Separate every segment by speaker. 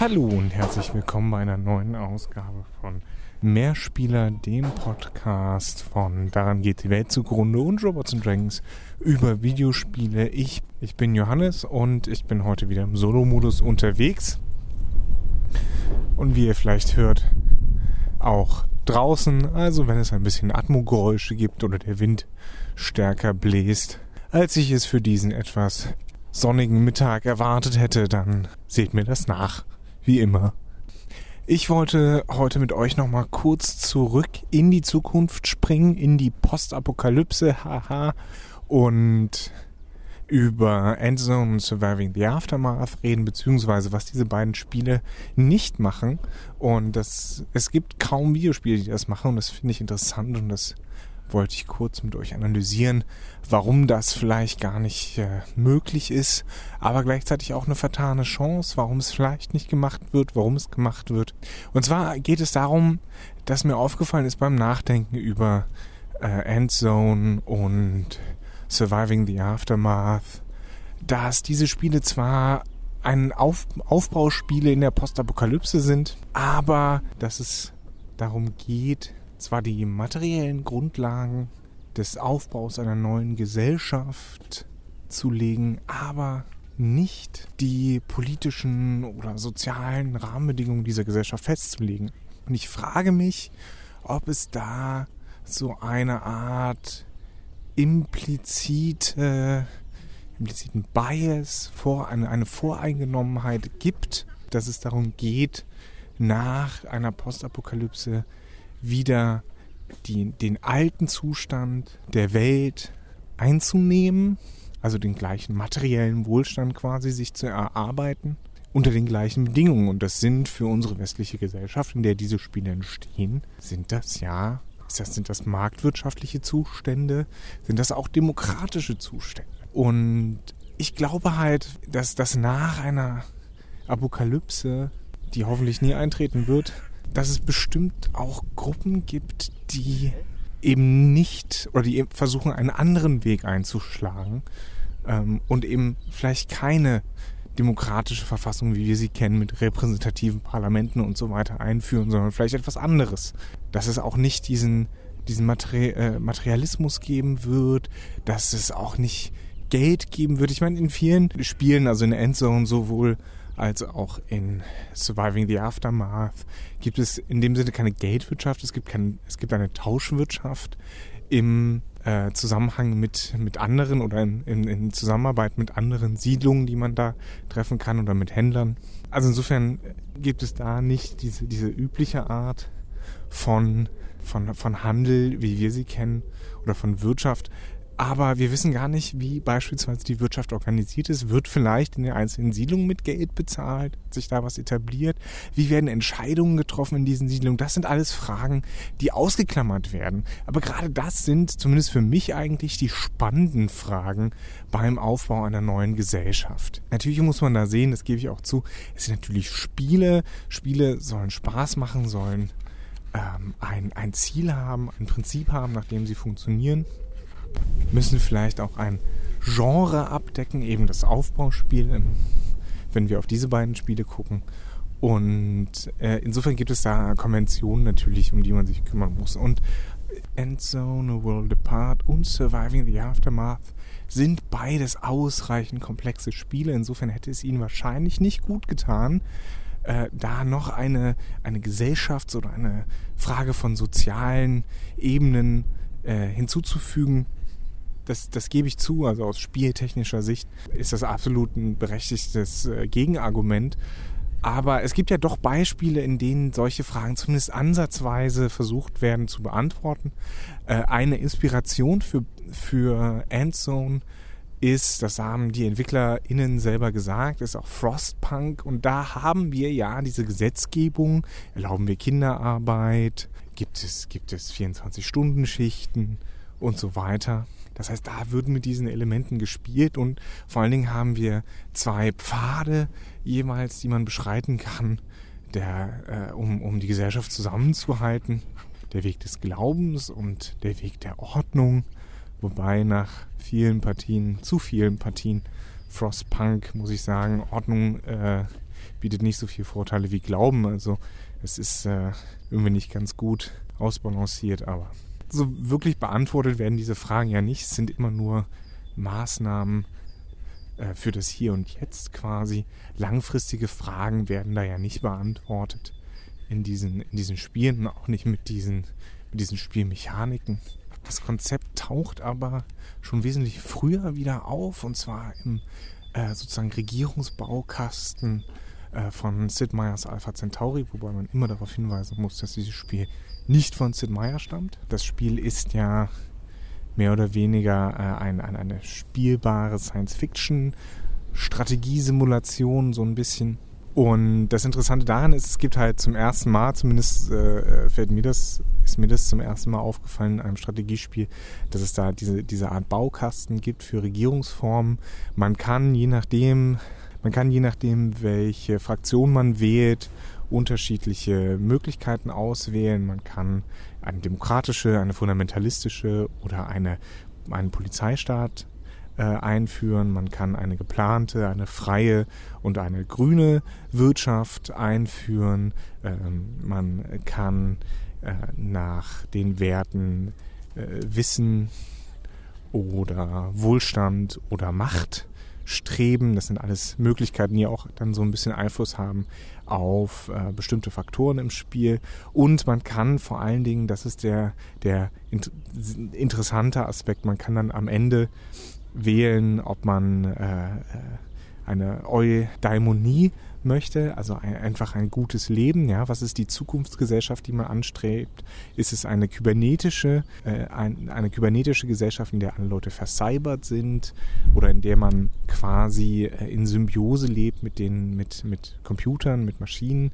Speaker 1: Hallo und herzlich willkommen bei einer neuen Ausgabe von Mehrspieler, dem Podcast von Daran geht die Welt zugrunde und Robots and Dragons über Videospiele. Ich, ich bin Johannes und ich bin heute wieder im Solo-Modus unterwegs. Und wie ihr vielleicht hört, auch draußen, also wenn es ein bisschen Atmogeräusche gibt oder der Wind stärker bläst, als ich es für diesen etwas sonnigen Mittag erwartet hätte, dann seht mir das nach, wie immer. Ich wollte heute mit euch nochmal kurz zurück in die Zukunft springen, in die Postapokalypse, haha, und über Endzone und Surviving the Aftermath reden, beziehungsweise was diese beiden Spiele nicht machen. Und das, es gibt kaum Videospiele, die das machen und das finde ich interessant und das wollte ich kurz mit euch analysieren, warum das vielleicht gar nicht äh, möglich ist, aber gleichzeitig auch eine vertane Chance, warum es vielleicht nicht gemacht wird, warum es gemacht wird. Und zwar geht es darum, dass mir aufgefallen ist beim Nachdenken über äh, Endzone und Surviving the Aftermath, dass diese Spiele zwar ein Auf Aufbauspiele in der Postapokalypse sind, aber dass es darum geht, zwar die materiellen Grundlagen des Aufbaus einer neuen Gesellschaft zu legen, aber nicht die politischen oder sozialen Rahmenbedingungen dieser Gesellschaft festzulegen. Und ich frage mich, ob es da so eine Art implizite, impliziten Bias, vor, eine, eine Voreingenommenheit gibt, dass es darum geht, nach einer Postapokalypse wieder die, den alten Zustand der Welt einzunehmen, also den gleichen materiellen Wohlstand quasi sich zu erarbeiten unter den gleichen Bedingungen. Und das sind für unsere westliche Gesellschaft, in der diese Spiele entstehen, sind das ja, das, sind das marktwirtschaftliche Zustände, sind das auch demokratische Zustände. Und ich glaube halt, dass das nach einer Apokalypse, die hoffentlich nie eintreten wird, dass es bestimmt auch Gruppen gibt, die eben nicht oder die versuchen, einen anderen Weg einzuschlagen ähm, und eben vielleicht keine demokratische Verfassung, wie wir sie kennen, mit repräsentativen Parlamenten und so weiter einführen, sondern vielleicht etwas anderes. Dass es auch nicht diesen, diesen Materi äh, Materialismus geben wird, dass es auch nicht Geld geben wird. Ich meine, in vielen Spielen, also in Endzone sowohl als auch in Surviving the Aftermath gibt es in dem Sinne keine Geldwirtschaft, es gibt, kein, es gibt eine Tauschwirtschaft im äh, Zusammenhang mit, mit anderen oder in, in, in Zusammenarbeit mit anderen Siedlungen, die man da treffen kann oder mit Händlern. Also insofern gibt es da nicht diese, diese übliche Art von, von, von Handel, wie wir sie kennen, oder von Wirtschaft, aber wir wissen gar nicht, wie beispielsweise die Wirtschaft organisiert ist. Wird vielleicht in den einzelnen Siedlungen mit Geld bezahlt? Hat sich da was etabliert? Wie werden Entscheidungen getroffen in diesen Siedlungen? Das sind alles Fragen, die ausgeklammert werden. Aber gerade das sind zumindest für mich eigentlich die spannenden Fragen beim Aufbau einer neuen Gesellschaft. Natürlich muss man da sehen, das gebe ich auch zu, es sind natürlich Spiele. Spiele sollen Spaß machen, sollen ähm, ein, ein Ziel haben, ein Prinzip haben, nach dem sie funktionieren müssen vielleicht auch ein Genre abdecken, eben das Aufbauspiel, wenn wir auf diese beiden Spiele gucken. Und äh, insofern gibt es da Konventionen natürlich, um die man sich kümmern muss. Und Endzone, A World Apart und Surviving the Aftermath sind beides ausreichend komplexe Spiele. Insofern hätte es ihnen wahrscheinlich nicht gut getan, äh, da noch eine, eine Gesellschafts- oder eine Frage von sozialen Ebenen äh, hinzuzufügen, das, das gebe ich zu, also aus spieltechnischer Sicht ist das absolut ein berechtigtes äh, Gegenargument. Aber es gibt ja doch Beispiele, in denen solche Fragen zumindest ansatzweise versucht werden zu beantworten. Äh, eine Inspiration für, für Endzone ist, das haben die EntwicklerInnen selber gesagt, ist auch Frostpunk. Und da haben wir ja diese Gesetzgebung, erlauben wir Kinderarbeit, gibt es, gibt es 24-Stunden-Schichten und so weiter. Das heißt, da wird mit diesen Elementen gespielt und vor allen Dingen haben wir zwei Pfade jeweils, die man beschreiten kann, der, äh, um, um die Gesellschaft zusammenzuhalten. Der Weg des Glaubens und der Weg der Ordnung. Wobei nach vielen Partien, zu vielen Partien, Frostpunk, muss ich sagen, Ordnung äh, bietet nicht so viele Vorteile wie Glauben. Also es ist äh, irgendwie nicht ganz gut ausbalanciert, aber so wirklich beantwortet werden diese Fragen ja nicht. Es sind immer nur Maßnahmen äh, für das Hier und Jetzt quasi. Langfristige Fragen werden da ja nicht beantwortet in diesen, in diesen Spielen, auch nicht mit diesen, mit diesen Spielmechaniken. Das Konzept taucht aber schon wesentlich früher wieder auf und zwar im äh, sozusagen Regierungsbaukasten äh, von Sid Meier's Alpha Centauri, wobei man immer darauf hinweisen muss, dass dieses Spiel nicht von Sid Meier stammt. Das Spiel ist ja mehr oder weniger äh, ein, ein, eine spielbare Science-Fiction-Strategiesimulation, so ein bisschen. Und das Interessante daran ist, es gibt halt zum ersten Mal, zumindest äh, fällt mir das, ist mir das zum ersten Mal aufgefallen in einem Strategiespiel, dass es da diese, diese Art Baukasten gibt für Regierungsformen. Man kann je nachdem, man kann je nachdem, welche Fraktion man wählt, unterschiedliche Möglichkeiten auswählen. Man kann eine demokratische, eine fundamentalistische oder eine, einen Polizeistaat äh, einführen. Man kann eine geplante, eine freie und eine grüne Wirtschaft einführen. Ähm, man kann äh, nach den Werten äh, Wissen oder Wohlstand oder Macht streben. Das sind alles Möglichkeiten, die auch dann so ein bisschen Einfluss haben auf äh, bestimmte Faktoren im Spiel. Und man kann vor allen Dingen, das ist der, der int interessante Aspekt, man kann dann am Ende wählen, ob man äh, äh eine Eudaimonie möchte, also ein, einfach ein gutes Leben. Ja, was ist die Zukunftsgesellschaft, die man anstrebt? Ist es eine kybernetische, äh, ein, eine kybernetische Gesellschaft, in der alle Leute verscybert sind oder in der man quasi äh, in Symbiose lebt mit den, mit, mit Computern, mit Maschinen?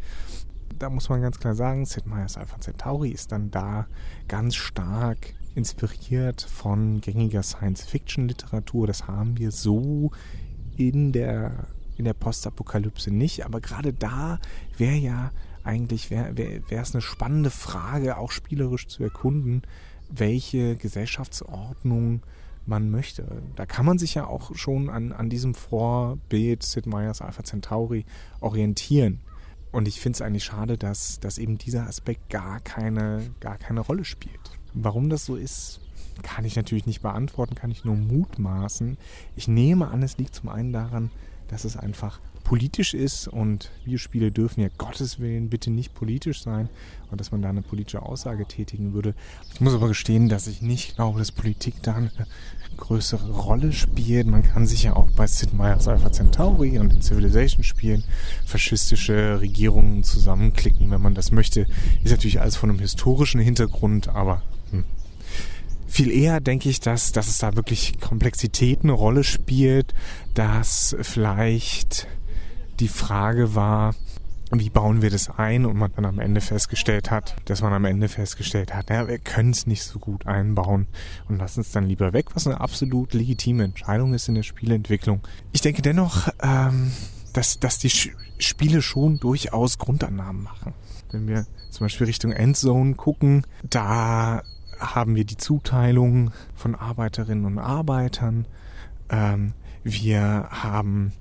Speaker 1: Da muss man ganz klar sagen, Sid Meier's Alpha Centauri ist dann da ganz stark inspiriert von gängiger Science-Fiction-Literatur. Das haben wir so in der in der Postapokalypse nicht, aber gerade da wäre ja eigentlich, wäre wär, es eine spannende Frage, auch spielerisch zu erkunden, welche Gesellschaftsordnung man möchte. Da kann man sich ja auch schon an, an diesem Vorbild Sid Meier's Alpha Centauri orientieren. Und ich finde es eigentlich schade, dass, dass eben dieser Aspekt gar keine, gar keine Rolle spielt. Warum das so ist, kann ich natürlich nicht beantworten, kann ich nur mutmaßen. Ich nehme an, es liegt zum einen daran, dass es einfach politisch ist und Videospiele dürfen ja Gottes Willen bitte nicht politisch sein und dass man da eine politische Aussage tätigen würde. Ich muss aber gestehen, dass ich nicht glaube, dass Politik da eine größere Rolle spielt. Man kann sich ja auch bei Sid Meier's Alpha Centauri und den Civilization spielen faschistische Regierungen zusammenklicken, wenn man das möchte. Ist natürlich alles von einem historischen Hintergrund, aber. Viel eher denke ich, dass, dass es da wirklich Komplexität eine Rolle spielt, dass vielleicht die Frage war, wie bauen wir das ein und man dann am Ende festgestellt hat, dass man am Ende festgestellt hat, naja, wir können es nicht so gut einbauen und lassen es dann lieber weg, was eine absolut legitime Entscheidung ist in der Spieleentwicklung. Ich denke dennoch, ähm, dass, dass die Spiele schon durchaus Grundannahmen machen. Wenn wir zum Beispiel Richtung Endzone gucken, da haben wir die Zuteilung von Arbeiterinnen und Arbeitern. Ähm, wir haben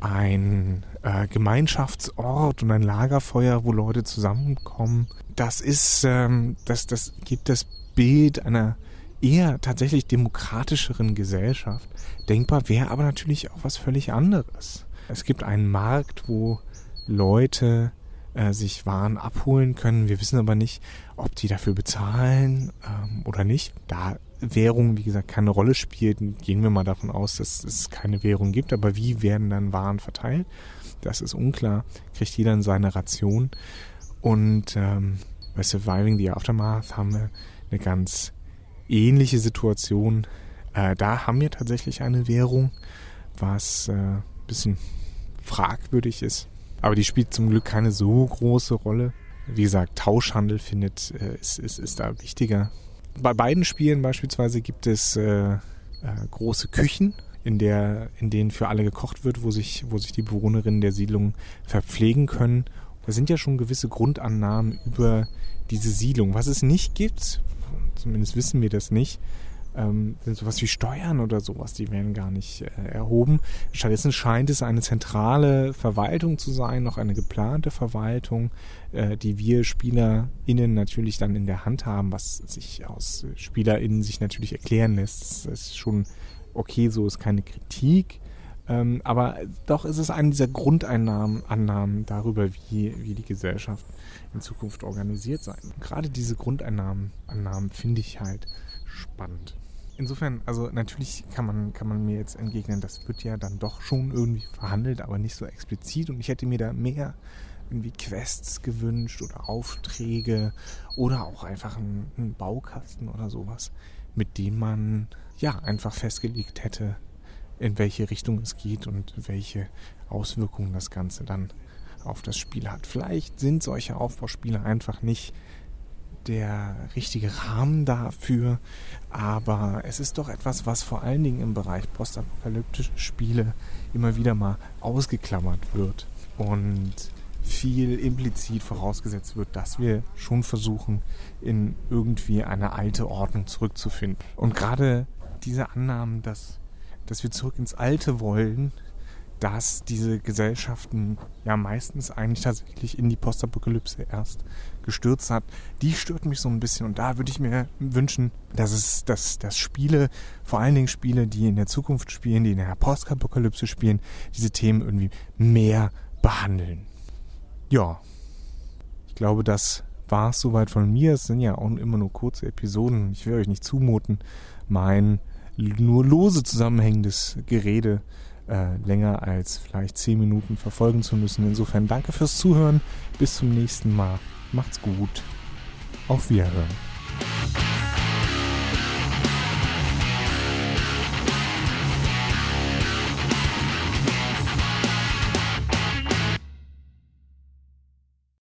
Speaker 1: ein äh, Gemeinschaftsort und ein Lagerfeuer, wo Leute zusammenkommen. Das ist, ähm, das, das gibt das Bild einer eher tatsächlich demokratischeren Gesellschaft. Denkbar wäre aber natürlich auch was völlig anderes. Es gibt einen Markt, wo Leute äh, sich Waren abholen können. Wir wissen aber nicht, ob die dafür bezahlen ähm, oder nicht. Da Währung, wie gesagt, keine Rolle spielt, gehen wir mal davon aus, dass es keine Währung gibt. Aber wie werden dann Waren verteilt? Das ist unklar. Kriegt jeder in seine Ration. Und ähm, bei Surviving the Aftermath haben wir eine ganz ähnliche Situation. Äh, da haben wir tatsächlich eine Währung, was äh, ein bisschen fragwürdig ist. Aber die spielt zum Glück keine so große Rolle. Wie gesagt, Tauschhandel findet, äh, ist, ist, ist da wichtiger. Bei beiden Spielen beispielsweise gibt es äh, äh, große Küchen, in, der, in denen für alle gekocht wird, wo sich, wo sich die Bewohnerinnen der Siedlung verpflegen können. Da sind ja schon gewisse Grundannahmen über diese Siedlung. Was es nicht gibt, zumindest wissen wir das nicht, ähm, sowas wie Steuern oder sowas, die werden gar nicht äh, erhoben. Stattdessen scheint es eine zentrale Verwaltung zu sein, noch eine geplante Verwaltung, äh, die wir SpielerInnen natürlich dann in der Hand haben, was sich aus SpielerInnen sich natürlich erklären lässt. Das ist schon okay, so ist keine Kritik. Ähm, aber doch ist es eine dieser Grundeinnahmen Annahmen darüber, wie, wie die Gesellschaft in Zukunft organisiert sein. Gerade diese Grundeinnahmen Annahmen finde ich halt spannend. Insofern, also natürlich kann man, kann man mir jetzt entgegnen, das wird ja dann doch schon irgendwie verhandelt, aber nicht so explizit. Und ich hätte mir da mehr irgendwie Quests gewünscht oder Aufträge oder auch einfach einen, einen Baukasten oder sowas, mit dem man ja einfach festgelegt hätte, in welche Richtung es geht und welche Auswirkungen das Ganze dann auf das Spiel hat. Vielleicht sind solche Aufbauspiele einfach nicht der richtige Rahmen dafür, aber es ist doch etwas, was vor allen Dingen im Bereich postapokalyptische Spiele immer wieder mal ausgeklammert wird und viel implizit vorausgesetzt wird, dass wir schon versuchen, in irgendwie eine alte Ordnung zurückzufinden. Und gerade diese Annahmen, dass, dass wir zurück ins Alte wollen, dass diese Gesellschaften ja meistens eigentlich tatsächlich in die Postapokalypse erst gestürzt hat, die stört mich so ein bisschen. Und da würde ich mir wünschen, dass es, dass, dass Spiele, vor allen Dingen Spiele, die in der Zukunft spielen, die in der Postapokalypse spielen, diese Themen irgendwie mehr behandeln. Ja, ich glaube, das war es soweit von mir. Es sind ja auch immer nur kurze Episoden. Ich will euch nicht zumuten, mein nur lose zusammenhängendes Gerede äh, länger als vielleicht 10 Minuten verfolgen zu müssen. Insofern danke fürs Zuhören. Bis zum nächsten Mal. Macht's gut. Auf Wiederhören.